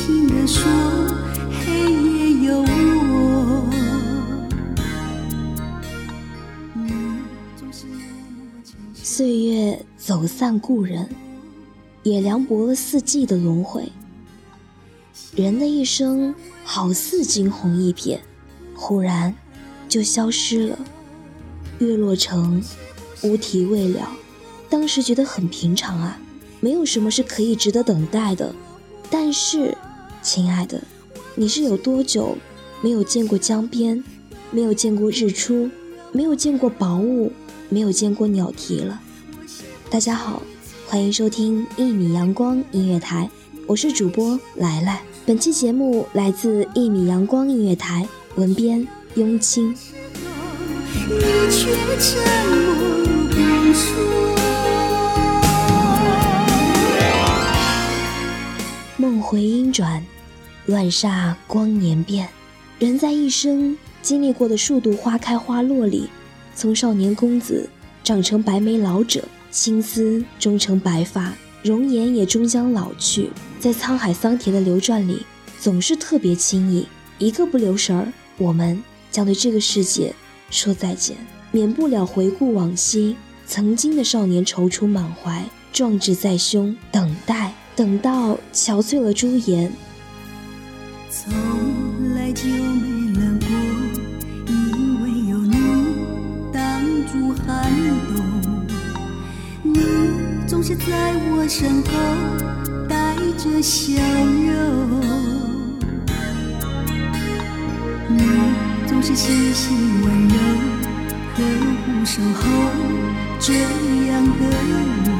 轻轻地说，黑夜有我。岁月走散故人，也凉薄了四季的轮回。人的一生好似惊鸿一瞥，忽然就消失了。月落城，乌啼未了。当时觉得很平常啊，没有什么是可以值得等待的。但是，亲爱的，你是有多久没有见过江边，没有见过日出，没有见过薄雾，没有见过鸟啼了？大家好，欢迎收听一米阳光音乐台，我是主播来来。本期节目来自一米阳光音乐台，文编雍清。你却沉默不说。回音转，乱煞光年变。人在一生经历过的数度花开花落里，从少年公子长成白眉老者，青丝终成白发，容颜也终将老去。在沧海桑田的流转里，总是特别轻易，一个不留神儿，我们将对这个世界说再见，免不了回顾往昔，曾经的少年踌躇满怀，壮志在胸，等待，等到憔悴了朱颜，从来就没冷过，因为有你挡住寒冬。你总是在我身后带着笑容，你总是细心温柔，呵护守候这样的我。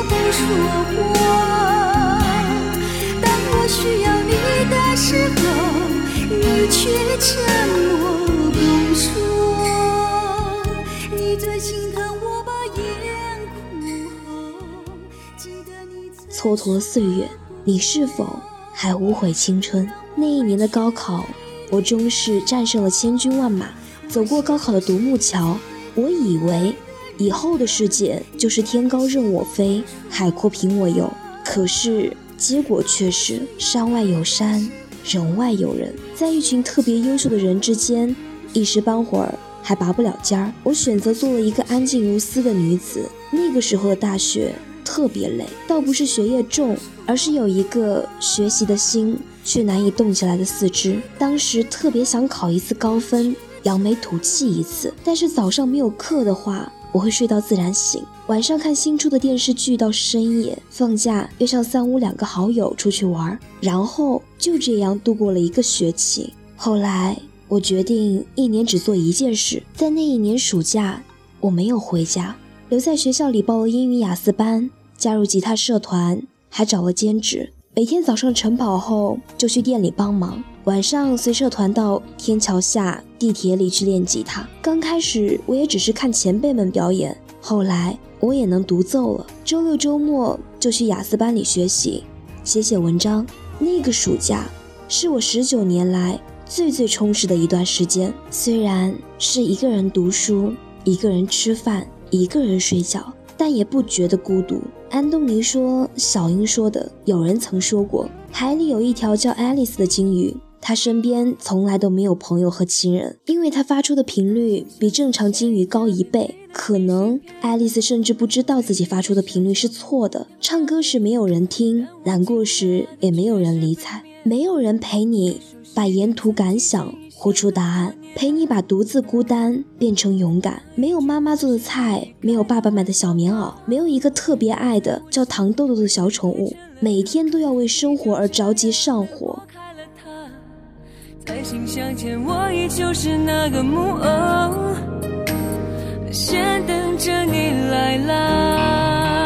蹉跎岁月，你是否还无悔青春？那一年的高考，我终是战胜了千军万马，走过高考的独木桥。我以为以后的世界就是天高任我飞，海阔凭我游。可是结果却是山外有山，人外有人，在一群特别优秀的人之间，一时半会儿还拔不了尖儿。我选择做了一个安静如斯的女子。那个时候的大学特别累，倒不是学业重，而是有一个学习的心却难以动起来的四肢。当时特别想考一次高分，扬眉吐气一次。但是早上没有课的话，我会睡到自然醒，晚上看新出的电视剧到深夜，放假约上三五两个好友出去玩，然后就这样度过了一个学期。后来我决定一年只做一件事，在那一年暑假，我没有回家，留在学校里报了英语雅思班，加入吉他社团，还找了兼职。每天早上晨跑后就去店里帮忙，晚上随社团到天桥下、地铁里去练吉他。刚开始我也只是看前辈们表演，后来我也能独奏了。周六周末就去雅思班里学习，写写文章。那个暑假是我十九年来最最充实的一段时间，虽然是一个人读书、一个人吃饭、一个人睡觉，但也不觉得孤独。安东尼说：“小英说的，有人曾说过，海里有一条叫爱丽丝的鲸鱼，他身边从来都没有朋友和亲人，因为他发出的频率比正常金鱼高一倍。可能爱丽丝甚至不知道自己发出的频率是错的。唱歌时没有人听，难过时也没有人理睬，没有人陪你把沿途感想活出答案。”陪你把独自孤单变成勇敢。没有妈妈做的菜，没有爸爸买的小棉袄，没有一个特别爱的叫糖豆豆的小宠物，每天都要为生活而着急上火。在心相前，我依旧是那个木偶，先等着你来啦。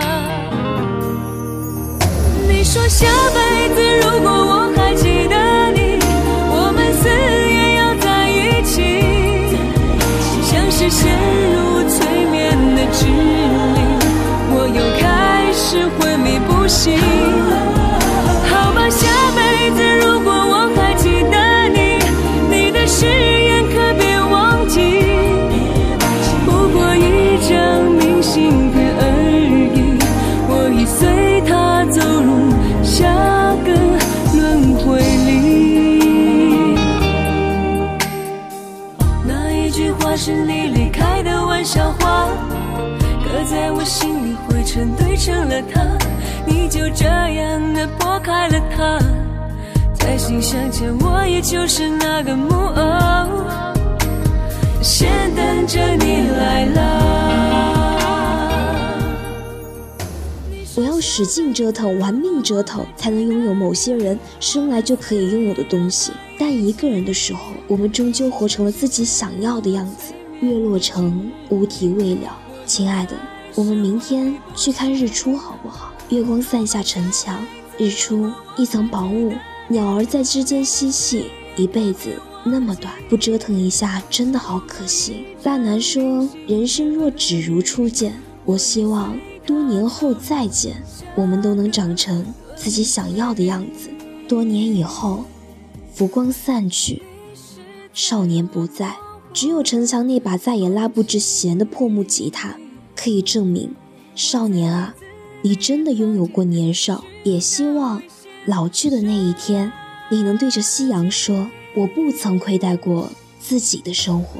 你说下辈子如果我心里灰尘堆成了塔，你就这样的拨开了它。再心相牵，我依旧是那个木偶，先等着你来啦。我要使劲折腾，玩命折腾，才能拥有某些人生来就可以拥有的东西。但一个人的时候，我们终究活成了自己想要的样子。月落成，无题未了。亲爱的，我们明天去看日出好不好？月光散下城墙，日出一层薄雾，鸟儿在枝间嬉戏。一辈子那么短，不折腾一下真的好可惜。大南说：“人生若只如初见。”我希望多年后再见，我们都能长成自己想要的样子。多年以后，浮光散去，少年不在，只有城墙那把再也拉不直弦的破木吉他，可以证明，少年啊，你真的拥有过年少。也希望老去的那一天，你能对着夕阳说：“我不曾亏待过自己的生活。”